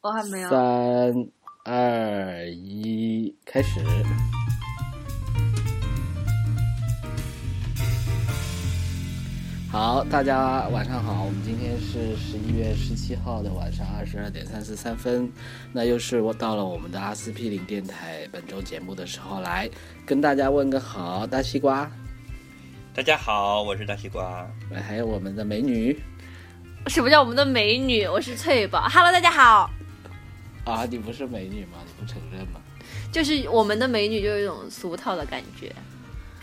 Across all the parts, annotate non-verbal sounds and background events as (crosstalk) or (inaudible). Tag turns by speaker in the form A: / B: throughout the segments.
A: 我还没有。
B: 三二一，开始。好，大家晚上好。我们今天是十一月十七号的晚上二十二点三十三分，那又是我到了我们的阿司匹林电台本周节目的时候，来跟大家问个好，大西瓜。
C: 大家好，我是大西瓜。
B: 来，还有我们的美女。
A: 什么叫我们的美女？我是翠宝。Hello，大家好。
B: 啊，你不是美女吗？你不承认吗？
A: 就是我们的美女，就有一种俗套的感觉。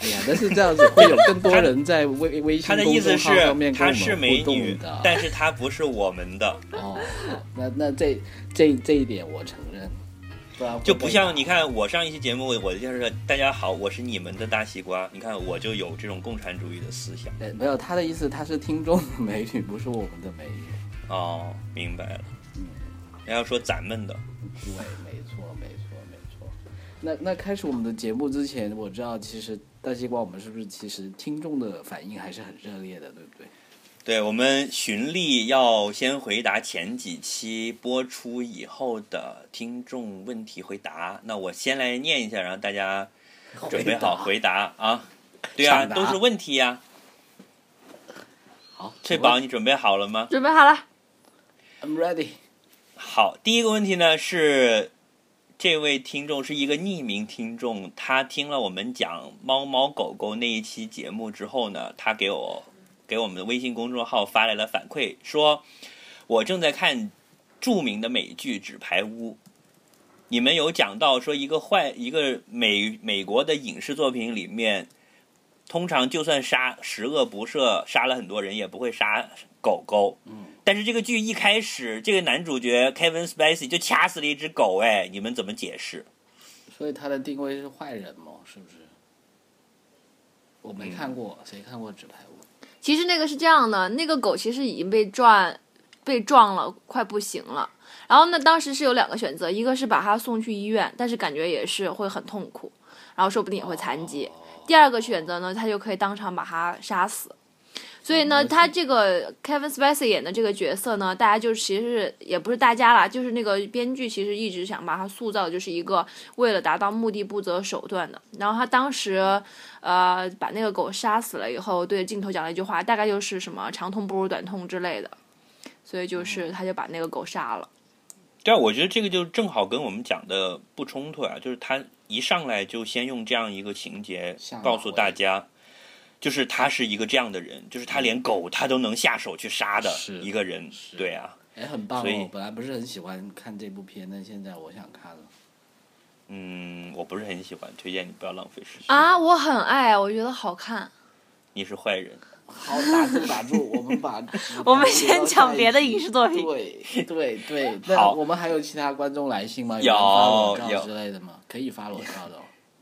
B: 哎呀，但是这样子会有更多人在微 (laughs) 微信公众号上面
C: 跟我们互动的，但是她不是我们的。
B: 哦，那那这这这一点我承认，不然
C: 就不像你看我上一期节目，我就是大家好，我是你们的大西瓜。你看我就有这种共产主义的思想。
B: 哎，没有他的意思，他是听众的美女，不是我们的美女。
C: 哦，明白了。嗯，要说咱们的。
B: 对，没错，没错，没错。那那开始我们的节目之前，我知道其实。大西瓜，我们是不是其实听众的反应还是很热烈的，对不对？
C: 对，我们循例要先回答前几期播出以后的听众问题回答。那我先来念一下，然后大家准备好回答啊。对啊，都是问题呀。
B: 好，
C: 翠宝，你准备好了吗？
A: 准备好了。
B: I'm ready。
C: 好，第一个问题呢是。这位听众是一个匿名听众，他听了我们讲猫猫狗狗那一期节目之后呢，他给我给我们的微信公众号发来了反馈，说我正在看著名的美剧《纸牌屋》，你们有讲到说一个坏一个美美国的影视作品里面，通常就算杀十恶不赦，杀了很多人也不会杀狗狗。
B: 嗯。
C: 但是这个剧一开始，这个男主角 Kevin Spacey 就掐死了一只狗，哎，你们怎么解释？
B: 所以他的定位是坏人吗？是不是？我没看过，谁看过《纸牌屋》？
A: 其实那个是这样的，那个狗其实已经被撞，被撞了，快不行了。然后呢，当时是有两个选择，一个是把它送去医院，但是感觉也是会很痛苦，然后说不定也会残疾。第二个选择呢，他就可以当场把他杀死。所以呢，他这个 Kevin Spacey 演的这个角色呢，大家就其实也不是大家啦，就是那个编剧其实一直想把他塑造就是一个为了达到目的不择手段的。然后他当时，呃，把那个狗杀死了以后，对镜头讲了一句话，大概就是什么长痛不如短痛之类的。所以就是他就把那个狗杀了。
C: 对啊，我觉得这个就正好跟我们讲的不冲突啊，就是他一上来就先用这样一个情节告诉大家。就是他是一个这样的人，就是他连狗他都能下手去杀的一个人，对啊，
B: 哎，很棒哦。本来不是很喜欢看这部片，但现在我想看了。
C: 嗯，我不是很喜欢，推荐你不要浪费时间。
A: 啊，我很爱，我觉得好看。
C: 你是坏人。
B: 好，打住打住，我们把 (laughs)
A: 我们先讲别的影视作品。
B: 对对对，(laughs) 那我们还有其他观众来信吗？有有之类的吗？可以发裸照的。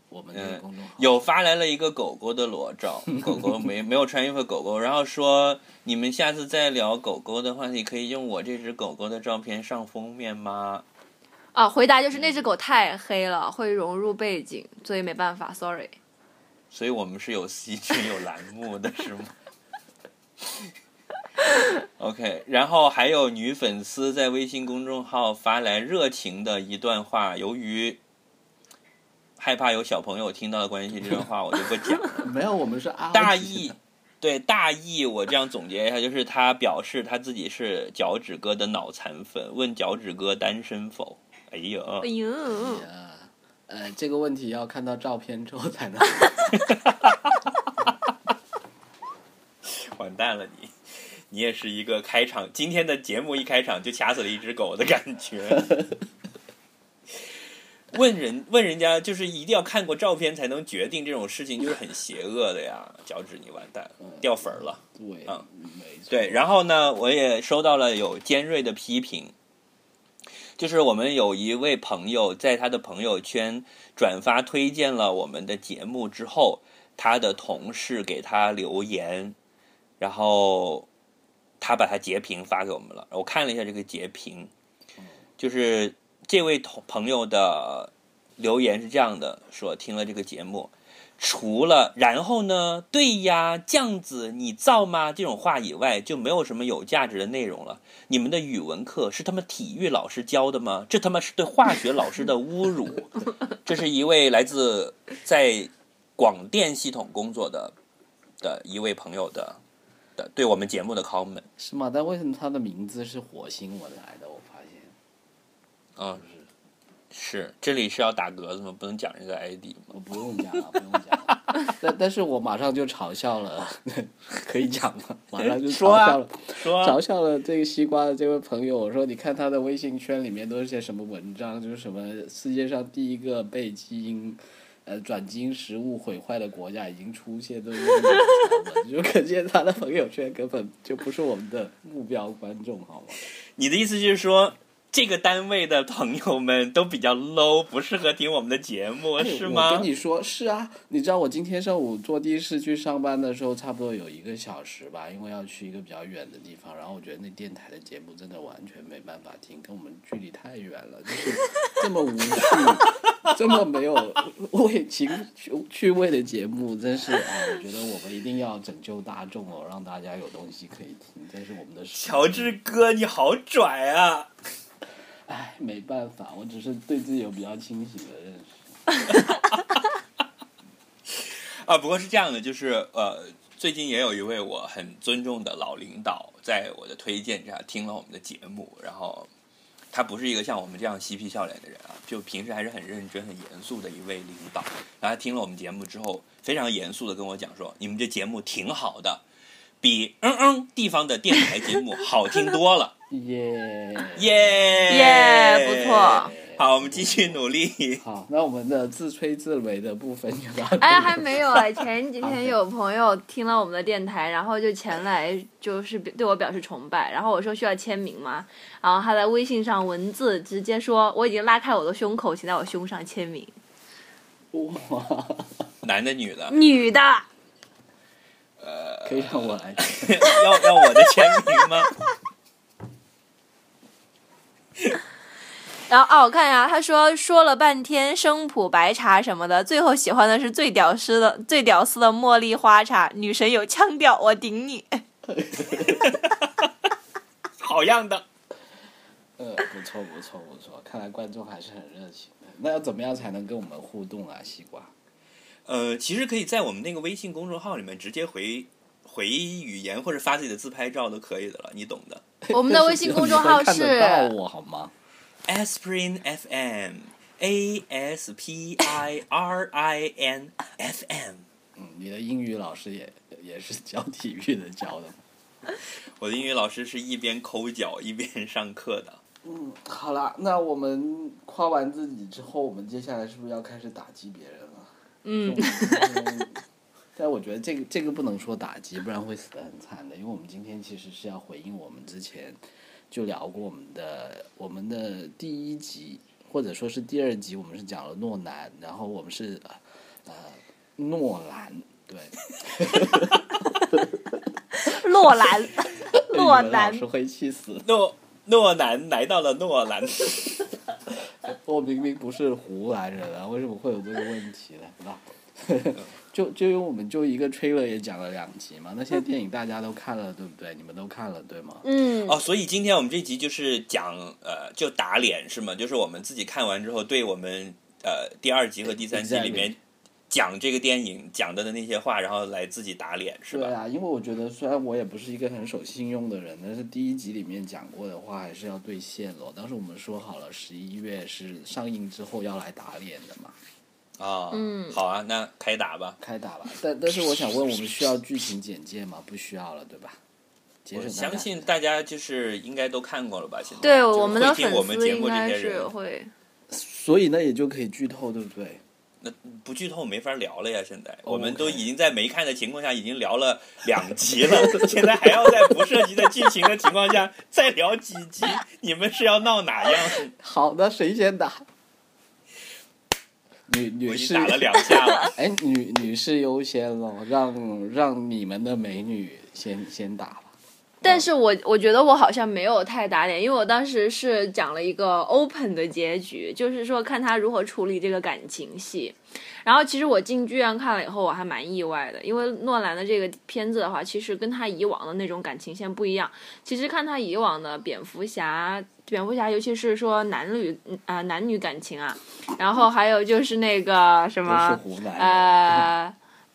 B: 我们的公众号
C: 有发来了一个狗狗的裸照，(laughs) 狗狗没没有穿衣服，狗狗，然后说你们下次再聊狗狗的话题，可以用我这只狗狗的照片上封面吗？
A: 啊，回答就是那只狗太黑了，会融入背景，所以没办法，sorry。
C: 所以我们是有细菌有栏目的是吗 (laughs) OK，然后还有女粉丝在微信公众号发来热情的一段话，由于。害怕有小朋友听到的关系这段话，我就不讲了。(laughs)
B: 没有，我们是 (laughs)
C: 大意，对大意，我这样总结一下，就是他表示他自己是脚趾哥的脑残粉，问脚趾哥单身否？哎呦，
A: 哎呦，
B: 呃，这个问题要看到照片之后才能。
C: 完蛋了，你，你也是一个开场，今天的节目一开场就掐死了一只狗的感觉。问人问人家就是一定要看过照片才能决定这种事情，就是很邪恶的呀！脚趾你完蛋，掉粉儿了。
B: 对，
C: 嗯，对。然后呢，我也收到了有尖锐的批评，就是我们有一位朋友在他的朋友圈转发推荐了我们的节目之后，他的同事给他留言，然后他把他截屏发给我们了。我看了一下这个截屏，就是。这位同朋友的留言是这样的：说听了这个节目，除了“然后呢”“对呀”“这样子”“你造吗”这种话以外，就没有什么有价值的内容了。你们的语文课是他们体育老师教的吗？这他妈是对化学老师的侮辱！(laughs) 这是一位来自在广电系统工作的的一位朋友的的对我们节目的 comment。
B: 是吗？但为什么他的名字是火星文来的？我发现，
C: 嗯，是这里是要打格子吗？不能讲这个 ID 吗？
B: 我不用讲了，不用讲了。但但是我马上就嘲笑了，(laughs) 可以讲吗？马上就嘲
C: 说啊
B: 笑了，
C: 说啊
B: 嘲笑了这个西瓜的这位朋友。我说，你看他的微信圈里面都是些什么文章？就是什么世界上第一个被基因。呃，转基因食物毁坏的国家已经出现，都是这种传闻，就可见他的朋友圈根本就不是我们的目标观众，好吗？
C: 你的意思就是说，这个单位的朋友们都比较 low，不适合听我们的节目，
B: 哎
C: 是吗？
B: 我跟你说，是啊你知道我今天上午坐的士去上班的时候，差不多有一个小时吧，因为要去一个比较远的地方。然后我觉得那电台的节目真的完全没办法听，跟我们距离太远了，就是 (laughs) 这么无趣，这么没有味情趣趣味的节目，真是啊，我觉得我们一定要拯救大众哦，让大家有东西可以听，这是我们的
C: 乔治哥，你好拽啊！
B: 哎，没办法，我只是对自己有比较清醒的认识。(laughs)
C: 啊，不过是这样的，就是呃，最近也有一位我很尊重的老领导，在我的推荐下听了我们的节目，然后他不是一个像我们这样嬉皮笑脸的人啊，就平时还是很认真、很严肃的一位领导。然后他听了我们节目之后，非常严肃的跟我讲说：“你们这节目挺好的，比嗯嗯地方的电台节目好听多了。(laughs)
B: 耶、
C: 耶
A: 耶不错。
C: 好，我们继续努力。
B: 好，那我们的自吹自擂的部分就到。
A: 哎，还没有哎！(laughs) 前几天有朋友听了我们的电台，然后就前来就是对我表示崇拜，然后我说需要签名吗？然后他在微信上文字直接说我已经拉开我的胸口，请在我胸上签名。
B: 哇，
C: 男的女的，
A: 女的，
B: 可以让我来。(laughs)
C: 要要我的签名吗？(laughs)
A: 然后哦，我看一下，他说说了半天生普白茶什么的，最后喜欢的是最屌丝的最屌丝的茉莉花茶，女神有腔调，我顶你。(laughs)
C: 好样的！
B: 呃，不错不错不错，看来观众还是很热情的。那要怎么样才能跟我们互动啊，西瓜？
C: 呃，其实可以在我们那个微信公众号里面直接回回语言或者发自己的自拍照都可以的了，你懂的。
A: 我们的微信公众号
B: 是到我好吗
C: ？Aspirin FM A S P I R I N F M，
B: 嗯，你的英语老师也也是教体育的教的吗。(laughs)
C: 我的英语老师是一边抠脚一边上课的。
B: 嗯，好啦，那我们夸完自己之后，我们接下来是不是要开始打击别人了？
A: 嗯，
B: 嗯，但我觉得这个这个不能说打击，不然会死得很惨的。因为我们今天其实是要回应我们之前就聊过我们的我们的第一集，或者说是第二集，我们是讲了诺兰，然后我们是呃诺兰，对，(laughs)
A: 诺兰，诺
B: 语文老
A: 兰
B: 师会气死。
C: 诺诺兰来到了诺兰，(laughs)
B: 我明明不是湖南人啊，为什么会有这个问题呢？(laughs) 就就因为我们就一个 trailer 也讲了两集嘛，那些电影大家都看了，对不对？你们都看了对吗？
A: 嗯，
C: 哦，所以今天我们这集就是讲呃，就打脸是吗？就是我们自己看完之后，对我们呃第二集和第三集里面讲这个电影讲的的那些话，然后来自己打脸是吧？
B: 对啊，因为我觉得虽然我也不是一个很守信用的人，但是第一集里面讲过的话还是要兑现咯。当时我们说好了，十一月是上映之后要来打脸的嘛，
C: 啊、
A: 嗯
C: 好啊，那开打吧。
B: 开打吧。但但是我想问，我们需要剧情简介吗？不需要了，对吧？节
C: 我相信大家就是应该都看过了吧？现在
A: 对我们的粉丝
C: 节目这
A: 应该是
C: 些人，
A: 会。
B: 所以那也就可以剧透，对不对？
C: 不剧透没法聊了呀。现在
B: 哦
C: 我们都已经在没看的情况下已经聊了两集了，现在还要在不涉及的剧情的情况下再聊几集，你们是要闹哪样？(laughs)
B: 好，的谁先打？(laughs) 女女士
C: 打了两下了。
B: 哎，女女士优先咯，让让你们的美女先先打吧。
A: 但是我我觉得我好像没有太打脸，因为我当时是讲了一个 open 的结局，就是说看他如何处理这个感情戏。然后其实我进剧院看了以后，我还蛮意外的，因为诺兰的这个片子的话，其实跟他以往的那种感情线不一样。其实看他以往的蝙蝠侠，蝙蝠侠尤其是说男女啊、男女感情啊，然后还有就是那个什么。呃。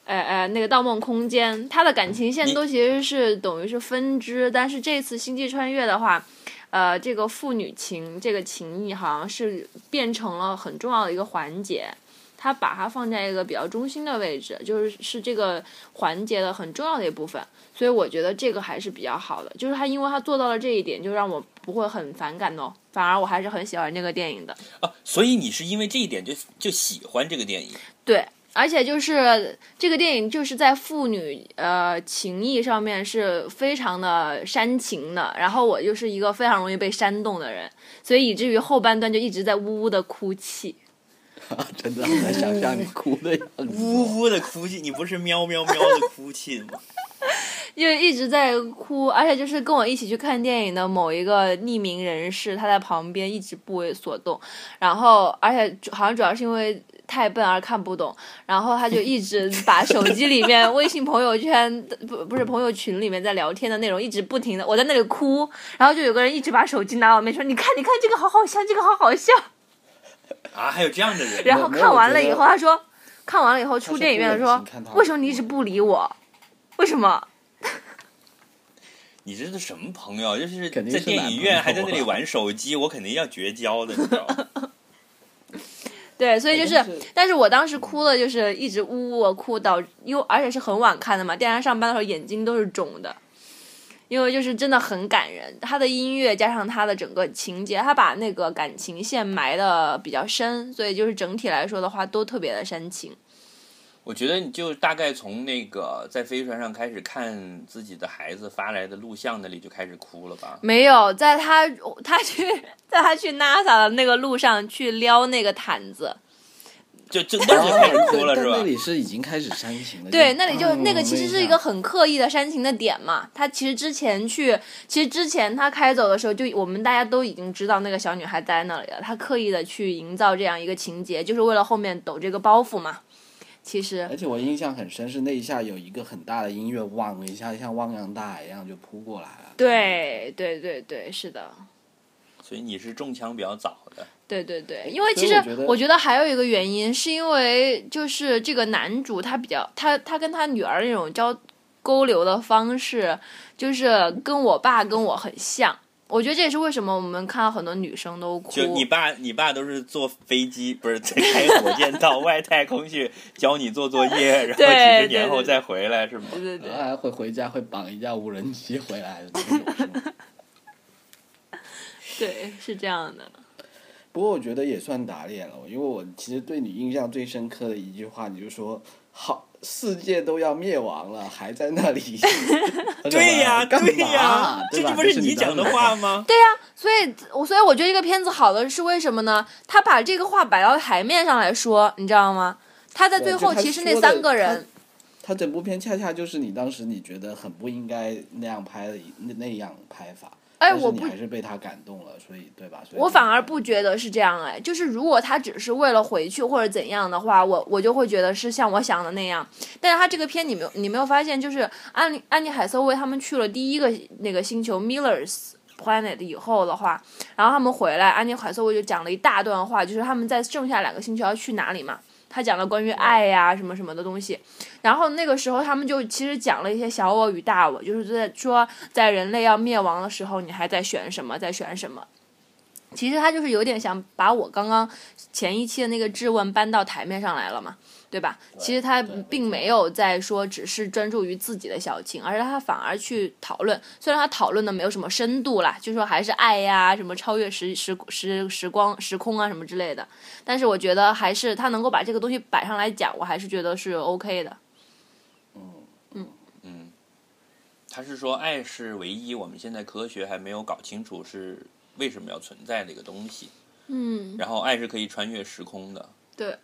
A: 呃呃，那个《盗梦空间》，它的感情线都其实是等于是分支，但是这次《星际穿越》的话，呃，这个父女情这个情谊好像是变成了很重要的一个环节，它把它放在一个比较中心的位置，就是是这个环节的很重要的一部分，所以我觉得这个还是比较好的，就是他因为他做到了这一点，就让我不会很反感哦，反而我还是很喜欢这个电影的。
C: 啊，所以你是因为这一点就就喜欢这个电影？
A: 对，而且就是这个电影就是在父女呃情谊上面是非常的煽情的，然后我就是一个非常容易被煽动的人，所以以至于后半段就一直在呜呜的哭泣。(laughs)
B: 真的很难想象你哭的样子。
C: 呜呜的哭泣，你不是喵喵喵的哭泣吗？(laughs)
A: 就一直在哭，而且就是跟我一起去看电影的某一个匿名人士，他在旁边一直不为所动，然后而且好像主要是因为太笨而看不懂，然后他就一直 (laughs) 把手机里面微信朋友圈不不是朋友群里面在聊天的内容一直不停的我在那里哭，然后就有个人一直把手机拿我面说你看你看这个好好笑，这个好好笑，
C: 啊，还有这样的人？
A: 然后看完了以后他说看完了以后出电影院说为什么你一直不理我，为什么？
C: 你这是什么朋友？就是
B: 肯定
C: 在电影院还在那里
B: 啊
C: 玩手机，我肯定要绝交的，你知道吗？(laughs)
A: 对，所以就是，
B: 但是
A: 我当时哭了，就是一直呜呜地哭到，因为而且是很晚看的嘛，第二天上班的时候眼睛都是肿的，因为就是真的很感人，他的音乐加上他的整个情节，他把那个感情线埋的比较深，所以就是整体来说的话都特别的煽情。
C: 我觉得你就大概从那个在飞船上开始看自己的孩子发来的录像那里就开始哭了吧？
A: 没有，在他他去在他去 NASA 的那个路上去撩那个毯子，
C: 就就那就开始哭了是吧？
B: 那里是已经开始煽情了。
A: 对，那里就
B: 嗯
A: 那个其实是一个很刻意的煽情的点嘛。他其实之前去，其实之前他开走的时候，就我们大家都已经知道那个小女孩在那里了。他刻意的去营造这样一个情节，就是为了后面抖这个包袱嘛。其实
B: 而且我印象很深，是那一下有一个很大的音乐，汪一下像汪洋大海一样就扑过来了。
A: 对对对对，是的。
C: 所以你是中枪比较早的。
A: 对对对，因为其实
B: 我觉得
A: 我觉得还有一个原因，是因为就是这个男主他比较他他跟他女儿那种交沟流的方式，就是跟我爸跟我很像。我觉得这也是为什么我们看到很多女生都哭。
C: 就你爸，你爸都是坐飞机，不是开火箭到 (laughs) 外太空去教你做作业，然后几十年后再回来，是吗？
A: 对对对
B: 然后还会回家会绑一架无人机回来的那种是吗？(laughs)
A: 对，是这样的。
B: 不过我觉得也算打脸了，因为我其实对你印象最深刻的一句话，你就说好世界都要灭亡了，还在那里。(laughs)
C: 对呀、
B: 干
C: 对呀、这不是你讲的话？吗？
A: 对呀、所以我所以我觉得这个片子好的是为什么呢？他把这个话摆到台面上来说，你知道吗？他在最后其实那三个人，
B: 他整部片恰恰就是你当时你觉得很不应该那样拍的那那样拍法，
A: 哎，我不
B: 你还是被他感动了，所以对吧？所以
A: 我反而不觉得是这样哎，就是如果他只是为了回去或者怎样的话，我我就会觉得是像我想的那样。但是他这个片你没有你没有发现，就是安妮安妮海瑟薇他们去了第一个那个星球 Miller's Planet 以后的话，然后他们回来，安妮海瑟薇就讲了一大段话，就是他们在剩下两个星球要去哪里嘛。他讲了关于爱呀、什么什么的东西，然后那个时候他们就其实讲了一些小我与大我，就是在说在人类要灭亡的时候，你还在选什么，在选什么。其实他就是有点想把我刚刚前一期的那个质问搬到台面上来了嘛，对吧？其实他并没有在说只是专注于自己的小情，而是他反而去讨论。虽然他讨论的没有什么深度啦，就说还是爱呀、什么超越时时时时光时空啊什么之类的，但是我觉得还是他能够把这个东西摆上来讲，我还是觉得是 OK 的。
C: 嗯，他是说爱是唯一我们现在科学还没有搞清楚是为什么要存在的一个东西，
A: 嗯，
C: 然后爱是可以穿越时空的。
A: 对，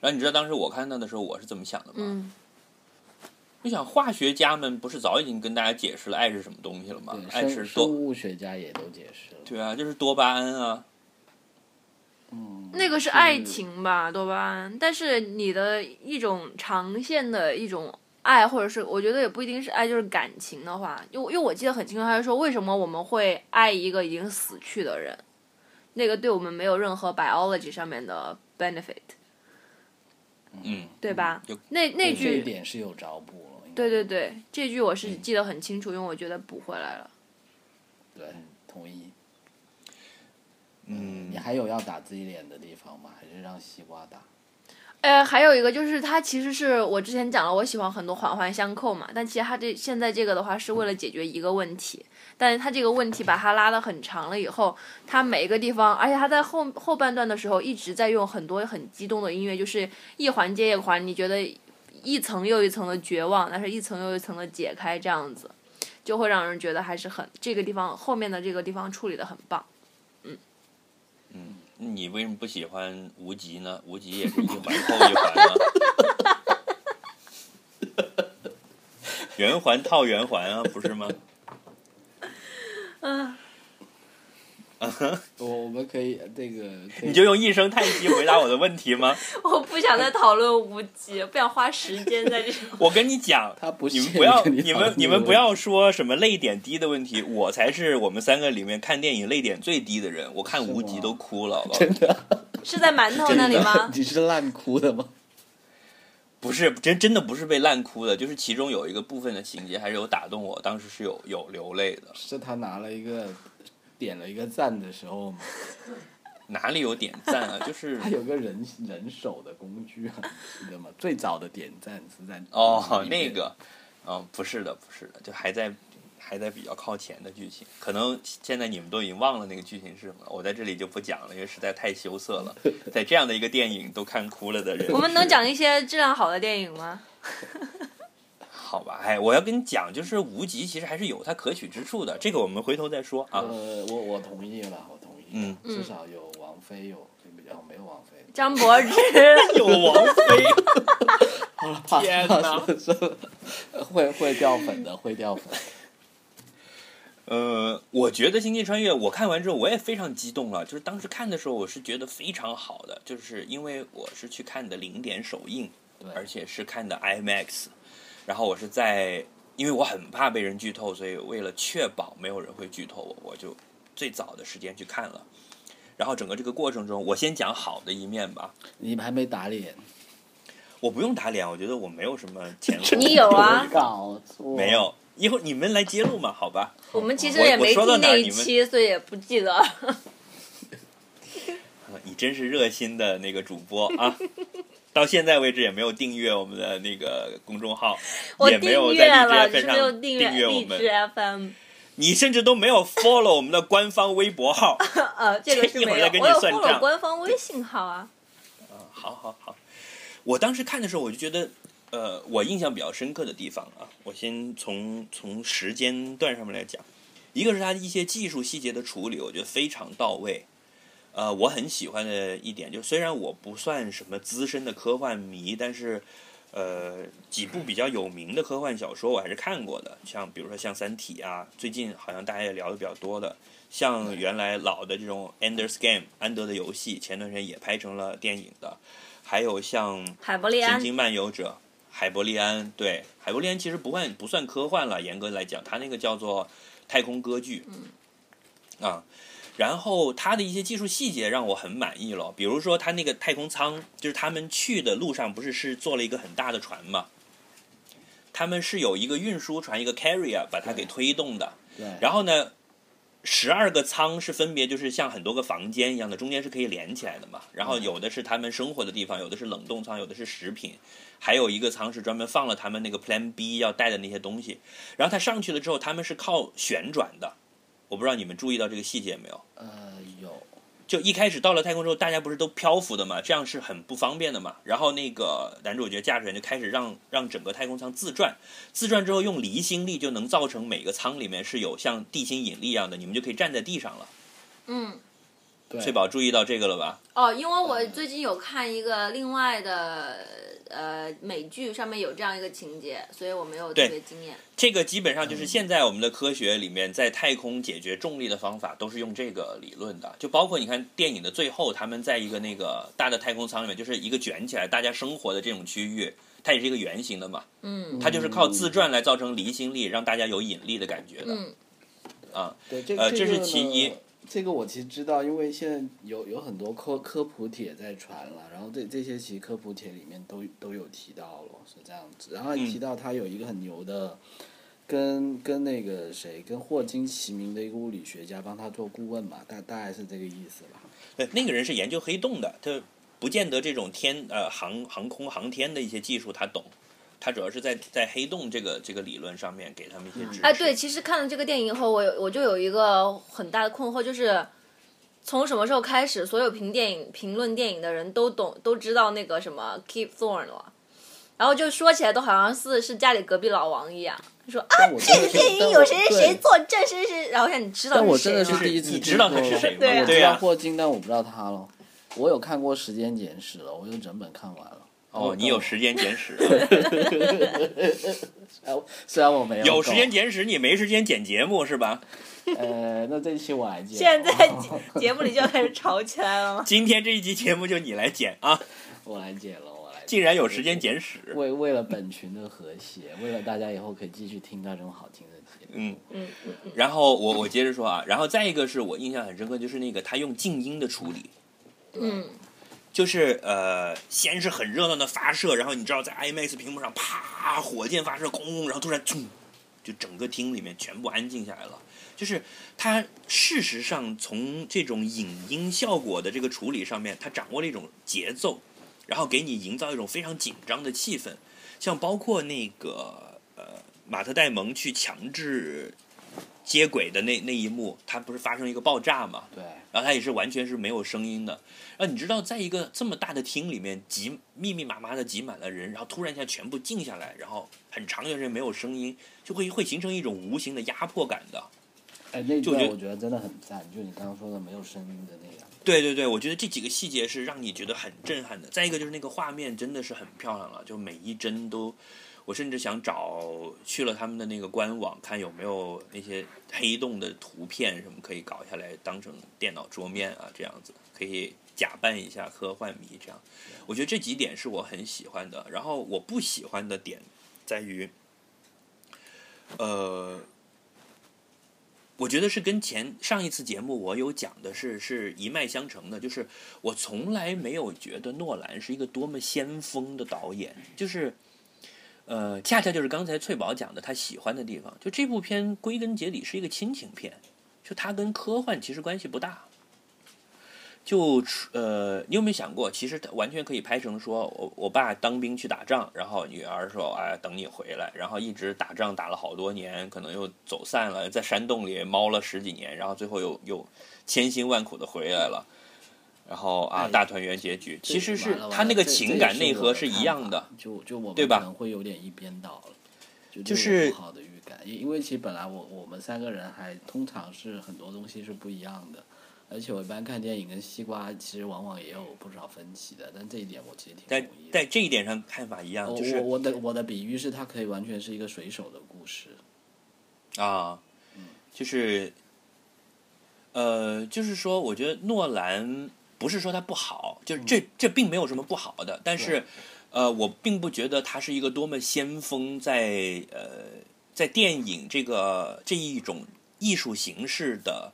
C: 然后你知道当时我看到的时候我是怎么想的吗？
A: 嗯
C: 我想化学家们不是早已经跟大家解释了爱是什么东西了吗？爱，是
B: 生生
C: 多，
B: 物学家也都解释了。
C: 对啊，就是多巴胺啊。
B: 嗯，
A: 那个是爱情吧，多巴胺。但是你的一种长线的一种爱，或者是我觉得也不一定是爱，就是感情的话，因为因为我记得很清楚，他就说为什么我们会爱一个已经死去的人，那个对我们没有任何 biology 上面的 benefit，
C: 嗯，
A: 对吧？那那
B: 句这一
A: 句，
B: 点是有着补了。
A: 对对对，这句我是记得很清楚，因为我觉得补回来了。
B: 对，同意。
C: 嗯
B: 你还有要打自己脸的地方吗？还是让西瓜打？
A: 呃，还有一个就是它其实是我之前讲了，我喜欢很多环环相扣嘛，但其实它这现在这个的话是为了解决一个问题，但是它这个问题把它拉得很长了以后，它每一个地方，而且它在后后半段的时候一直在用很多很激动的音乐，就是一环接一环，你觉得一层又一层的绝望，但是一层又一层的解开，这样子就会让人觉得还是很这个地方后面的这个地方处理的很棒。
C: 嗯，嗯你为什么不喜欢无极呢？无极也是一环套一环啊，圆环套圆环啊，不是吗？(laughs) (laughs)
B: 我我们可以那个，以
C: 你就用一声叹息回答我的问题吗？(laughs)
A: 我不想再讨论无极，不想花时间在这种。
C: 我跟你讲，
B: 他不
C: 你们不要，
B: 你
C: 们你们不要说什么泪点低的问题，我才是我们三个里面看电影泪点最低的人。我看无极都哭了，我
B: 真的
A: 是在馒头那里吗？
B: 你是烂哭的吗？
C: 不是真真的不是被烂哭的，就是其中有一个部分的情节还是有打动我，当时是有有流泪的。
B: 是他拿了一个点了一个赞的时候吗？(laughs)
C: 哪里有点赞啊？(laughs) 就是
B: 他有个人人手的工具啊，(laughs) 记得吗？最早的点赞是在
C: 哦，那个，哦，不是的，不是的，就还在还在比较靠前的剧情，可能现在你们都已经忘了那个剧情是什么了，我在这里就不讲了，因为实在太羞涩了，在这样的一个电影都看哭了的人，
A: 我们能讲一些质量好的电影吗？
C: 好吧？哎，我要跟你讲，就是无极其实还是有它可取之处的，这个我们回头再说啊。
B: 呃，我我同意了，我同意。
C: 嗯，
B: 至少有王菲，有哦没有王菲？
A: 张柏芝，(laughs)
C: 有王菲，(laughs)
B: 怕
C: 天
B: 怕
C: 哪
B: 说说会会掉粉的，会掉粉。(laughs)
C: 呃，我觉得《星际穿越》我看完之后我也非常激动了，就是当时看的时候我是觉得非常好的，就是因为我是去看的零点首映，而且是看的 IMAX，然后我是在，因为我很怕被人剧透，所以为了确保没有人会剧透我，我就最早的时间去看了。然后整个这个过程中，我先讲好的一面吧，
B: 你还没打脸，
C: 我不用打脸，我觉得我没有什么 (laughs) 前后，
A: 你有啊？
B: 搞错，
C: 没。有？一会儿你们来揭露嘛，好吧？(laughs)
A: 我们其实也没听那
C: 说到哪儿你们
A: 一期，所以也不记得。(laughs)
C: 你真是热心的那个主播啊！到现在为止也没有订阅我们的那个公众号，也没有在
A: 了，
C: 荔枝
A: 只是没有
C: FM 上订阅我们
A: ，FM。
C: 你甚至都没有 follow 我们的官方微博号。(laughs)
A: 呃，这个是没有
C: 一会儿再，跟你
A: 我有
C: 算
A: follow
C: 账
A: 官方微信号啊。
C: 好好好，我当时看的时候，我就觉得，呃，我印象比较深刻的地方啊，我先从从时间段上面来讲，一个是它的一些技术细节的处理，我觉得非常到位。呃，我很喜欢的一点就，虽然我不算什么资深的科幻迷，但是，呃，几部比较有名的科幻小说我还是看过的，像比如说像《三体》啊，最近好像大家也聊的比较多的，像原来老的这种《Ender's Game》安德的游戏，前段时间也拍成了电影的，还有像《
A: 海伯利安，
C: 神经漫游者》海伯利安，对，海伯利安其实不算不算科幻了，严格来讲，它那个叫做太空歌剧，啊，然后它的一些技术细节让我很满意了，比如说它那个太空舱，就是他们去的路上不是是坐了一个很大的船嘛，他们是有一个运输船，一个 carrier 把它给推动的，
B: 对，
C: 然后呢，十二个舱是分别就是像很多个房间一样的，中间是可以连起来的嘛。然后有的是他们生活的地方，有的是冷冻舱，有的是食品，还有一个舱是专门放了他们那个 Plan B 要带的那些东西。然后他上去了之后，他们是靠旋转的，我不知道你们注意到这个细节没有？
B: 呃，有，
C: 就一开始到了太空之后，大家不是都漂浮的嘛，这样是很不方便的嘛。然后那个男主角驾驶员就开始让让整个太空舱自转，自转之后用离心力就能造成每个舱里面是有像地心引力一样的，你们就可以站在地上了。
A: 嗯，
B: 对
C: 翠宝注意到这个了吧？
A: 哦，因为我最近有看一个另外的呃美剧，上面有这样一个情节，所以我没有特别惊艳。
C: 这个基本上就是现在我们的科学里面，在太空解决重力的方法都是用这个理论的。就包括你看电影的最后，他们在一个那个大的太空舱里面，就是一个卷起来大家生活的这种区域，它也是一个圆形的嘛，
A: 嗯
C: 它就是靠自转来造成离心力，让大家有引力的感觉的。
A: 嗯
C: 啊，
B: 对，这
C: 呃这是其一。
B: 这个我其实知道，因为现在有有很多科科普帖在传了，然后这这些其实科普帖里面都都有提到了，是这样子。然后提到他有一个很牛的，跟跟那个谁，跟霍金齐名的一个物理学家帮他做顾问嘛，大大概是这个意思吧。
C: 对，那个人是研究黑洞的，他不见得这种天呃航航空航天的一些技术他懂，他主要是在在黑洞这个这个理论上面给他们一些支持。
A: 哎，对，其实看了这个电影以后，我有我就有一个很大的困惑，就是从什么时候开始，所有评电影、评论电影的人都懂都知道那个什么 Keep Thorne 了，然后就说起来都好像是是家里隔壁老王一样，说啊，
B: 但我真的是
A: 电影有谁谁谁
B: 对
A: 做这谁谁，然后让你知道
B: 但我
A: 是谁吗
B: 真的是第一次
C: 你知道他是谁吗
B: 我知道霍金，但我不知道他了。我有看过《时间简史》了，我有整本看完了。
C: 哦，你有时间简史，(laughs)
B: 哎，虽然我没有
C: 有时间
B: 够
C: 简史，你没时间剪节目是吧？
B: 呃，那这一期我来剪。
A: 现在节节目里就要开始吵起来了吗？
C: 今天这一期节目就你来剪啊！(laughs)
B: 我来剪了，我来接。
C: 竟然有时间简史，
B: 为为了本群的和谐，为了大家以后可以继续听到这种好听的节目。
C: 嗯
A: 嗯，
C: 然后我我接着说啊，然后再一个是我印象很深刻，就是那个他用静音的处理，
A: 嗯，
C: 就是呃，先是很热闹的发射，然后你知道在 IMAX 屏幕上啪火箭发射，轰，然后突然砰，就整个厅里面全部安静下来了。就是它事实上从这种影音效果的这个处理上面，它掌握了一种节奏，然后给你营造一种非常紧张的气氛。像包括那个呃马特戴蒙去强制接轨的那那一幕，它不是发生一个爆炸嘛？
B: 对，
C: 然后它也是完全是没有声音的。然后你知道，在一个这么大的厅里面挤密密麻麻的挤满了人，然后突然一下全部静下来，然后很长一段时间没有声音，就会会形成一种无形的压迫感的。
B: 哎，那
C: 就我觉得
B: 段我觉得真的很赞，就你刚刚说的没有声音的那个。
C: 对对对，我觉得这几个细节是让你觉得很震撼的。再一个就是那个画面真的是很漂亮了，就每一帧都，我甚至想找去了他们的那个官网看有没有那些黑洞的图片什么可以搞下来当成电脑桌面啊，这样子可以假扮一下科幻迷这样。我觉得这几点是我很喜欢的，然后我不喜欢的点在于，呃。我觉得是跟前上一次节目我有讲的是是一脉相承的，就是我从来没有觉得诺兰是一个多么先锋的导演，就是，呃，恰恰就是刚才翠宝讲的他喜欢的地方，就这部片归根结底是一个亲情片，就它跟科幻其实关系不大。就呃，你有没有想过，其实完全可以拍成说，我我爸当兵去打仗，然后女儿说，哎，等你回来，然后一直打仗打了好多年，可能又走散了，在山洞里猫了十几年，然后最后又又千辛万苦的回来了，然后啊，
B: 哎
C: 大团圆结局，其实是他那个情感内核是一样的，
B: 就就我们
C: 对吧
B: 可能会有点一边倒了，就
C: 是
B: 不好的预感，因因为其实本来我我们三个人还通常是很多东西是不一样的，而且我一般看电影跟西瓜其实往往也有不少分歧的，但这一点我其实挺
C: 在。在这一点上看法一样，就是
B: 我我的我的比喻是它可以完全是一个水手的故事，
C: 啊，就是，呃，就是说，我觉得诺兰不是说他不好，就是这这并没有什么不好的，但是，呃，我并不觉得他是一个多么先锋在呃在电影这个这一种艺术形式的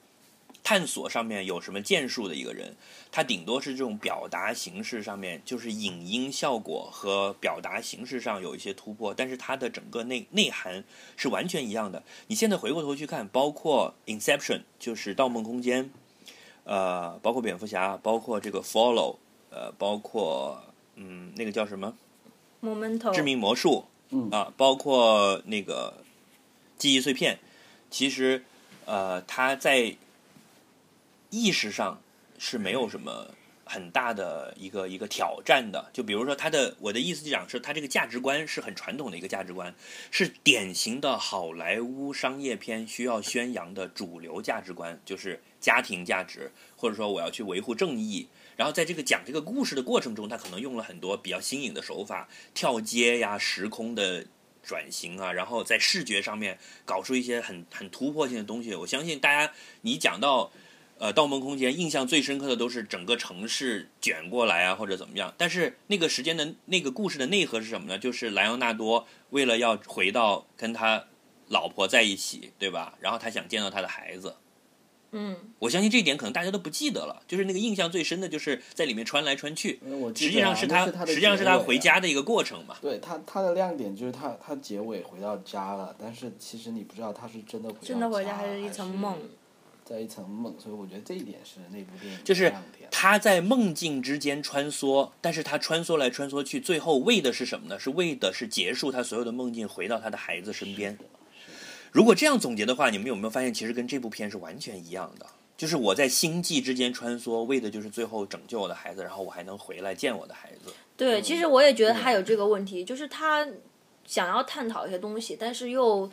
C: 探索上面有什么建树的一个人。他顶多是这种表达形式上面，就是影音效果和表达形式上有一些突破，但是它的整个内内涵是完全一样的。你现在回过头去看，包括《Inception》就是《盗梦空间》，呃，包括蝙蝠侠，包括这个《Follow》，呃，包括嗯那个叫什么
A: ？Momento，
C: 致命魔术，
B: 嗯。
C: 啊，包括那个记忆碎片，其实呃，他在意识上是没有什么很大的一个一个挑战的。就比如说他的，我的意思就讲是，他这个价值观是很传统的一个价值观，是典型的好莱坞商业片需要宣扬的主流价值观，就是家庭价值，或者说我要去维护正义。然后在这个讲这个故事的过程中，他可能用了很多比较新颖的手法，跳接呀、时空的转型啊，然后在视觉上面搞出一些很很突破性的东西。我相信大家，你讲到呃《盗梦空间》，印象最深刻的都是整个城市卷过来啊，或者怎么样。但是那个时间的那个故事的内核是什么呢？就是莱昂纳多为了要回到跟他老婆在一起，对吧？然后他想见到他的孩子。
A: 嗯，
C: 我相信这一点可能大家都不记得了，就是那个印象最深的，就是在里面穿来穿去，实际上
B: 是
C: 他，
B: 他
C: 实际上是他回家
B: 的
C: 的一个过程嘛。
B: 对他，他的亮点就是他，他结尾回到家了，但是其实你不知道他是真的回
A: 真的回
B: 家
A: 还是一层梦，
B: 在一层梦，所以我觉得这一点是那部电影
C: 就是。他在梦境之间穿梭，但是他穿梭来穿梭去，最后为的是什么呢？是为的是结束他所有的梦境，回到他的孩子身边。如果这样总结的话，你们有没有发现，其实跟这部片是完全一样的？就是我在星际之间穿梭，为的就是最后拯救我的孩子，然后我还能回来见我的孩子。
A: 对，其实我也觉得他有这个问题，就是他想要探讨一些东西，但是又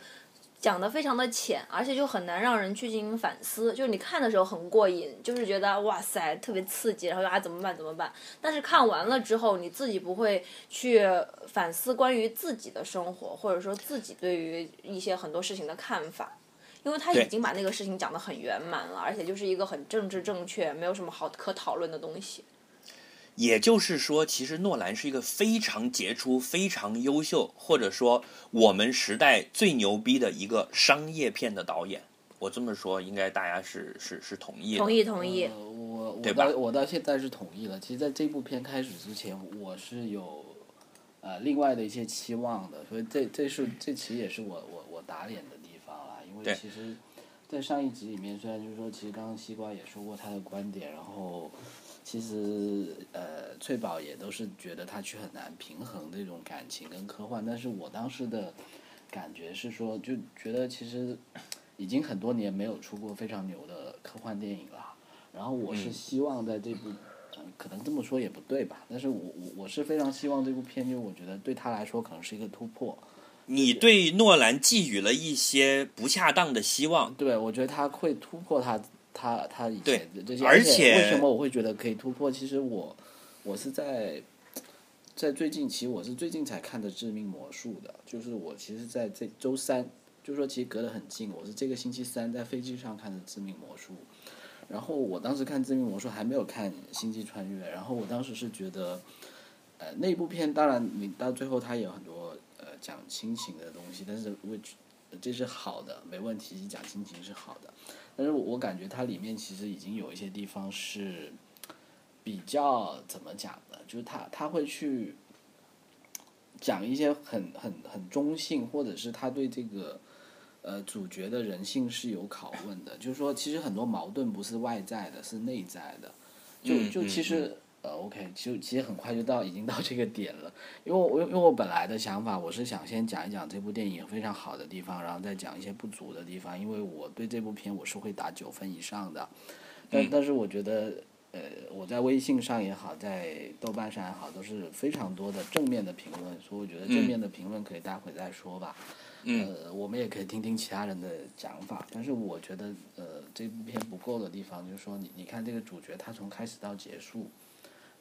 A: 讲的非常的浅，而且就很难让人去进行反思。就是你看的时候很过瘾，就是觉得哇塞特别刺激，然后啊怎么办怎么办？但是看完了之后，你自己不会去反思关于自己的生活，或者说自己对于一些很多事情的看法。因为他已经把那个事情讲得很圆满了，而且就是一个很政治正确，没有什么好可讨论的东西。
C: 也就是说，其实诺兰是一个非常杰出、非常优秀，或者说我们时代最牛逼的一个商业片的导演。我这么说，应该大家是是是同意的。
A: 同意同意。
B: 呃、我我到我到现在是同意了。其实，在这部片开始之前，我是有呃另外的一些期望的，所以这这是这其实也是我我我打脸的地方啦。因为其实，在上一集里面，虽然就是说，其实刚刚西瓜也说过他的观点，然后其实呃翠宝也都是觉得他去很难平衡这种感情跟科幻，但是我当时的感觉是说，就觉得其实已经很多年没有出过非常牛的科幻电影了。然后我是
C: 嗯
B: 希望在这部，嗯、可能这么说也不对吧，但是我我我是非常希望这部片，就我觉得对他来说可能是一个突破。
C: 你对诺兰寄予了一些不恰当的希望，
B: 对，我觉得他会突破他他他以前的这些，
C: 而
B: 且
C: 且
B: 为什么我会觉得可以突破？其实我我是在在最近，其实我是最近才看的《致命魔术》的，就是我其实在这周三，就是说其实隔得很近，我是这个星期三在飞机上看的《致命魔术》，然后我当时看《致命魔术》还没有看《星际穿越》，然后我当时是觉得，呃，那部片当然你到最后它也有很多呃讲亲情的东西，但是 which 这是好的，没问题，讲亲情是好的。但是我我感觉它里面其实已经有一些地方是比较怎么讲的？就是他他会去讲一些很很很中性，或者是他对这个呃主角的人性是有拷问的。就是说，其实很多矛盾不是外在的，是内在的。就就其实、呃，OK，就其实很快就到已经到这个点了。因为我因为我本来的想法，我是想先讲一讲这部电影非常好的地方，然后再讲一些不足的地方。因为我对这部片我是会打九分以上的，但、
C: 嗯
B: 但是我觉得呃我在微信上也好，在豆瓣上也好，都是非常多的正面的评论，所以我觉得正面的评论可以待会再说吧。
C: 嗯
B: 呃，我们也可以听听其他人的讲法，但是我觉得呃这部片不够的地方就是说你你看这个主角他从开始到结束。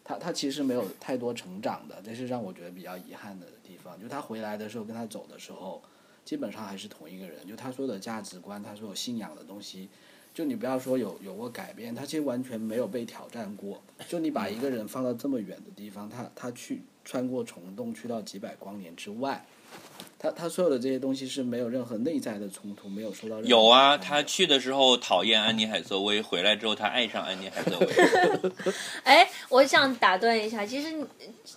B: 他他其实没有太多成长的，这是让我觉得比较遗憾的地方。就他回来的时候跟他走的时候，基本上还是同一个人。就他说的价值观，他说有信仰的东西，就你不要说有有过改变，他其实完全没有被挑战过。就你把一个人放到这么远的地方，他他去穿过虫洞，去到几百光年之外，他他所有的这些东西是没有任何内在的冲突，没有受到任何
C: 有啊，他去的时候讨厌安妮海瑟薇，回来之后他爱上安妮海瑟薇。(laughs)
A: 哎，我想打断一下，其实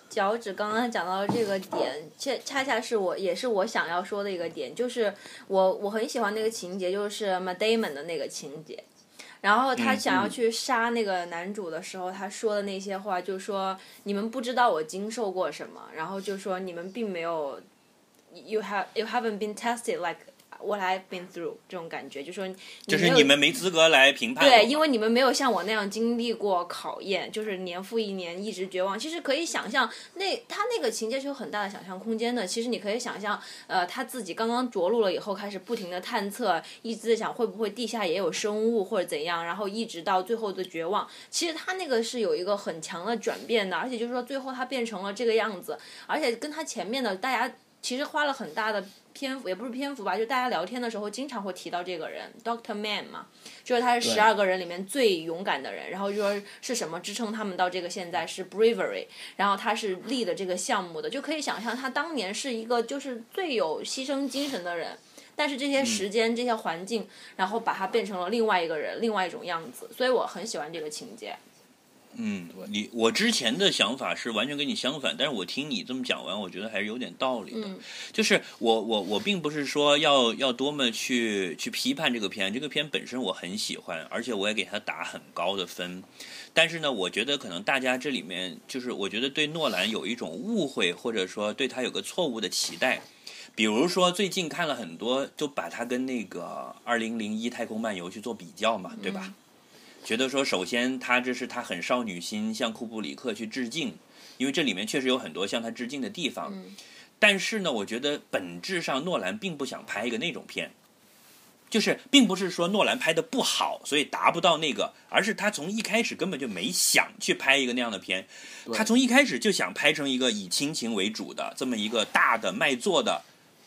A: 脚趾刚刚讲到的这个点，恰恰恰是我也是我想要说的一个点，就是我我很喜欢那个情节，就是 m a d a m o n 的那个情节。然后他
C: 嗯
A: 想要去杀那个男主的时候，他说的那些话，就说你们不知道我经受过什么，然后就说你们并没有，you have you haven't been tested like what I've been through 这种感觉，就说
C: 就是你们没资格来评判。
A: 对，因为你们没有像我那样经历过考验，就是年复一年一直绝望。其实可以想象，那他那个情节是有很大的想象空间的。其实你可以想象，呃，他自己刚刚着陆了以后，开始不停的探测，一直在想会不会地下也有生物或者怎样，然后一直到最后的绝望。其实他那个是有一个很强的转变的，而且就是说最后他变成了这个样子，而且跟他前面的大家。其实花了很大的篇幅，也不是篇幅吧，就大家聊天的时候经常会提到这个人，Doctor Man 嘛，就是他是十二个人里面最勇敢的人，然后就说是什么支撑他们到这个现在是 bravery，然后他是立的这个项目的，就可以想象他当年是一个就是最有牺牲精神的人，但是这些时间、这些环境，然后把他变成了另外一个人，另外一种样子，所以我很喜欢这个情节。
C: 嗯，你我之前的想法是完全跟你相反，但是我听你这么讲完，我觉得还是有点道理的。就是我我我并不是说要要多么去去批判这个片，这个片本身我很喜欢，而且我也给他打很高的分。但是呢，我觉得可能大家这里面就是我觉得对诺兰有一种误会，或者说对他有个错误的期待。比如说最近看了很多，就把它跟那个二零零一太空漫游去做比较嘛，对吧？觉得说，首先他这是他很少女心，向库布里克去致敬，因为这里面确实有很多向他致敬的地方。但是呢，我觉得本质上诺兰并不想拍一个那种片，就是并不是说诺兰拍的不好，所以达不到那个，而是他从一开始根本就没想去拍一个那样的片，他从一开始就想拍成一个以亲情为主的这么一个大的卖座的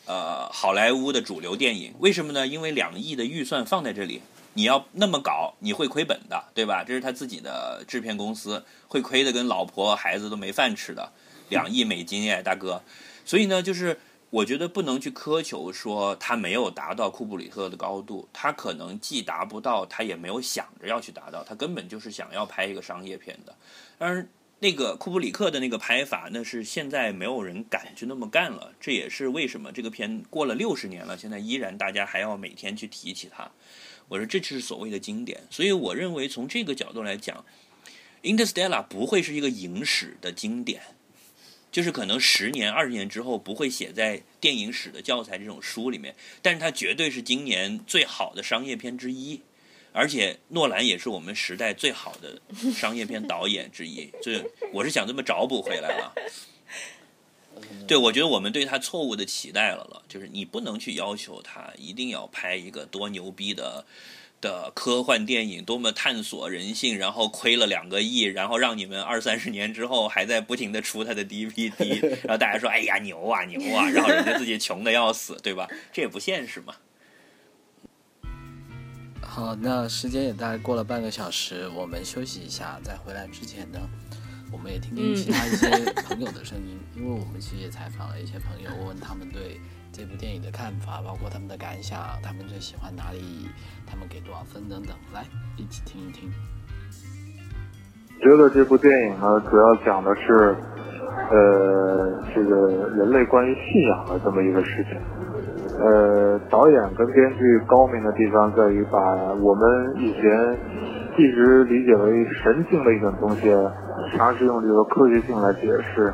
C: 呃好莱坞的主流电影。为什么呢？因为两亿的预算放在这里。你要那么搞，你会亏本的，对吧？这是他自己的制片公司，会亏的跟老婆孩子都没饭吃的，两亿美金耶，大哥。所以呢，就是我觉得不能去苛求说他没有达到库布里特的高度，他可能既达不到，他也没有想着要去达到，他根本就是想要拍一个商业片的。但是那个库布里克的那个拍法，那是现在没有人敢去那么干了。这也是为什么这个片过了六十年了，现在依然大家还要每天去提起它。我说这就是所谓的经典，所以我认为从这个角度来讲，《Interstellar》不会是一个影史的经典，就是可能十年、二十年之后不会写在电影史的教材这种书里面，但是它绝对是今年最好的商业片之一，而且诺兰也是我们时代最好的商业片导演之一，这我是想这么找补回来了。对，我觉得我们对他错误的期待了了，就是你不能去要求他一定要拍一个多牛逼的的科幻电影，多么探索人性，然后亏了两个亿，然后让你们二三十年之后还在不停的出他的 DVD，然后大家说哎呀牛啊牛啊，然后人家自己穷的要死，对吧？这也不现实嘛。
B: 好，那时间也大概过了半个小时，我们休息一下，在回来之前呢。我们也听听其他一些朋友的声音，因为我们其实也采访了一些朋友，问问他们对这部电影的看法，包括他们的感想，他们最喜欢哪里，他们给多少分等等，来一起听一听。
D: 觉得这部电影呢，主要讲的是，呃，这个人类关于信仰的这么一个事情。呃，导演跟编剧高明的地方在于把我们以前一直理解为神性的一种东西。尝试用这个科学性来解释。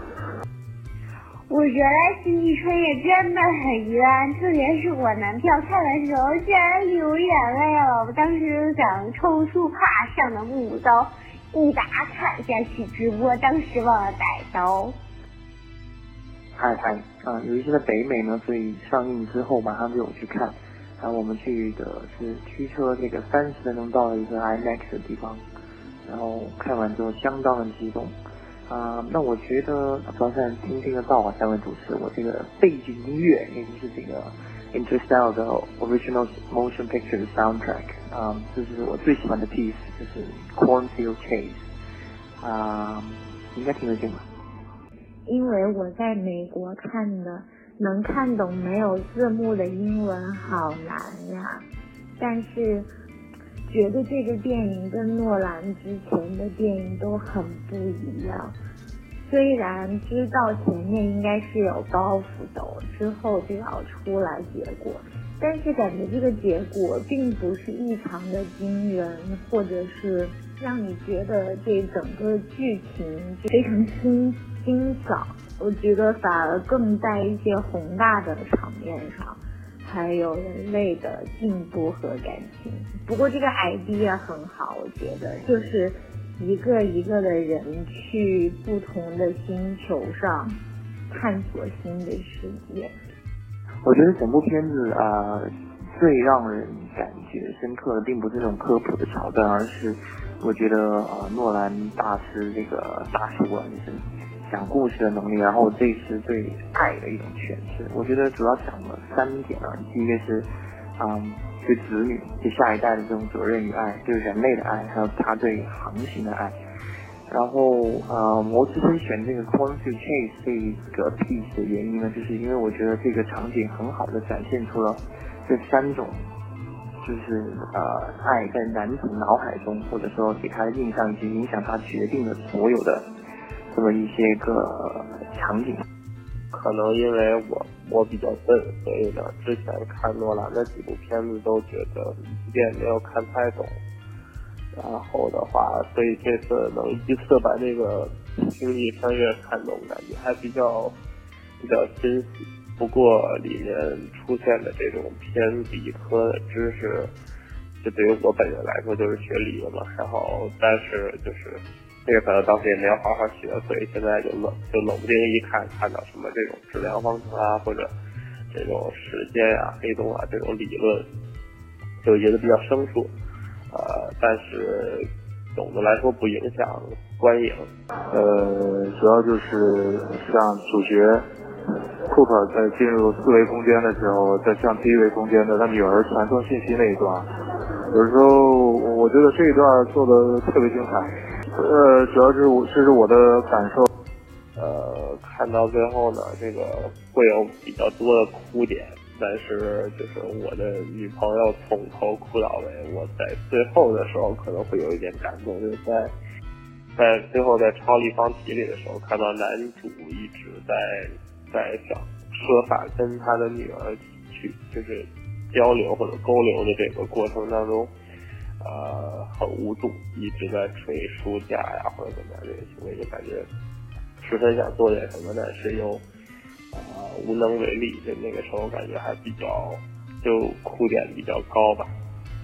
E: 我觉得星际穿越真的很冤，特别是我男票看的时候，竟然流眼泪了。我当时想抽出怕上的木刀，一把砍下去，直播当时忘了带刀。
F: 嗨嗨，啊，由于是在北美呢，所以上映之后马上就有去看。然后我们去的是驱车这个三十分钟到了一个 IMAX 的地方。然后看完之后相当的激动，啊，那我觉得早上听听得到啊，三位主持，我这个背景音乐也就是这个 Interstellar 的 Original Motion Picture 的 Soundtrack，啊，这是我最喜欢的 piece，就是 Cornfield Chase，啊，应该听得见吧？
E: 因为我在美国看的，能看懂没有字幕的英文好难呀，但是。觉得这个电影跟诺兰之前的电影都很不一样，虽然知道前面应该是有包袱的，之后就要出来结果，但是感觉这个结果并不是异常的惊人，或者是让你觉得这整个剧情非常新欣赏。我觉得反而更在一些宏大的场面上。还有人类的进步和感情。不过这个 idea 很好，我觉得就是一个一个的人去不同的星球上探索新的世界。
F: 我觉得整部片子啊、最让人感觉深刻的，并不是这种科普的桥段，而是我觉得呃，诺兰大师这个大师馆是讲故事的能力，然后这是对爱的一种诠释。我觉得主要讲了三点啊，第一个是，嗯，对子女、对下一代的这种责任与爱，对人类的爱，还有他对航行的爱。然后呃，我之所以选这个 Corn to Chase 这个 piece 的原因呢，就是因为我觉得这个场景很好的展现出了这三种，就是呃爱在男主脑海中，或者说给他的印象以及影响他决定的所有的这么一些个场景。
G: 可能因为我我比较笨，所以呢，之前看诺兰的几部片子都觉得一遍没有看太懂。然后的话，所以这次能一次把这个《星际穿越》看懂，感觉还比较比较欣喜。不过里面出现的这种偏理科的知识，就对于我本人来说就是学理的嘛。然后，但是就是这个可能当时也没有好好学，所以现在就冷就冷不丁一看，看到什么这种质量方程啊，或者这种时间啊、黑洞啊这种理论，就觉得比较生疏。呃，但是总的来说不影响观影。
D: 呃，主要就是像主角库克在进入四维空间的时候，在向第一维空间的他女儿传送信息那一段，有时候我觉得这一段做的特别精彩。呃，主要是我这是我的感受。
G: 呃，看到最后呢，这个会有比较多的哭点，但是就是我的女朋友从头哭到尾，我在最后的时候可能会有一点感动，就是在在最后在超立方体里的时候，看到男主一直在在想设法跟他的女儿去就是交流或者沟流的这个过程当中，呃，很无助，一直在捶书架呀或者怎么样这个行为，就感觉十分想做点什么，但是又啊、呃无能为力，就那个时候感觉还比较就哭点比较高吧。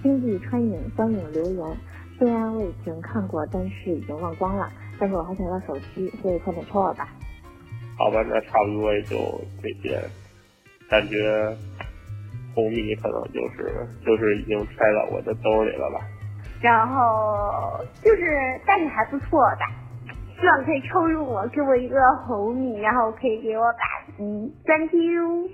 E: 星际穿影观影留言，虽然我已经看过，但是已经忘光了。但是我还想要手机，所以快点抽我吧。
G: 好吧，那差不多也就这些，感觉红米可能就是就是已经揣到我的兜里了吧。
H: 然后就是，但是还不错的，希望可以抽中我，给我一个红米，然后可以给我打击。Thank you。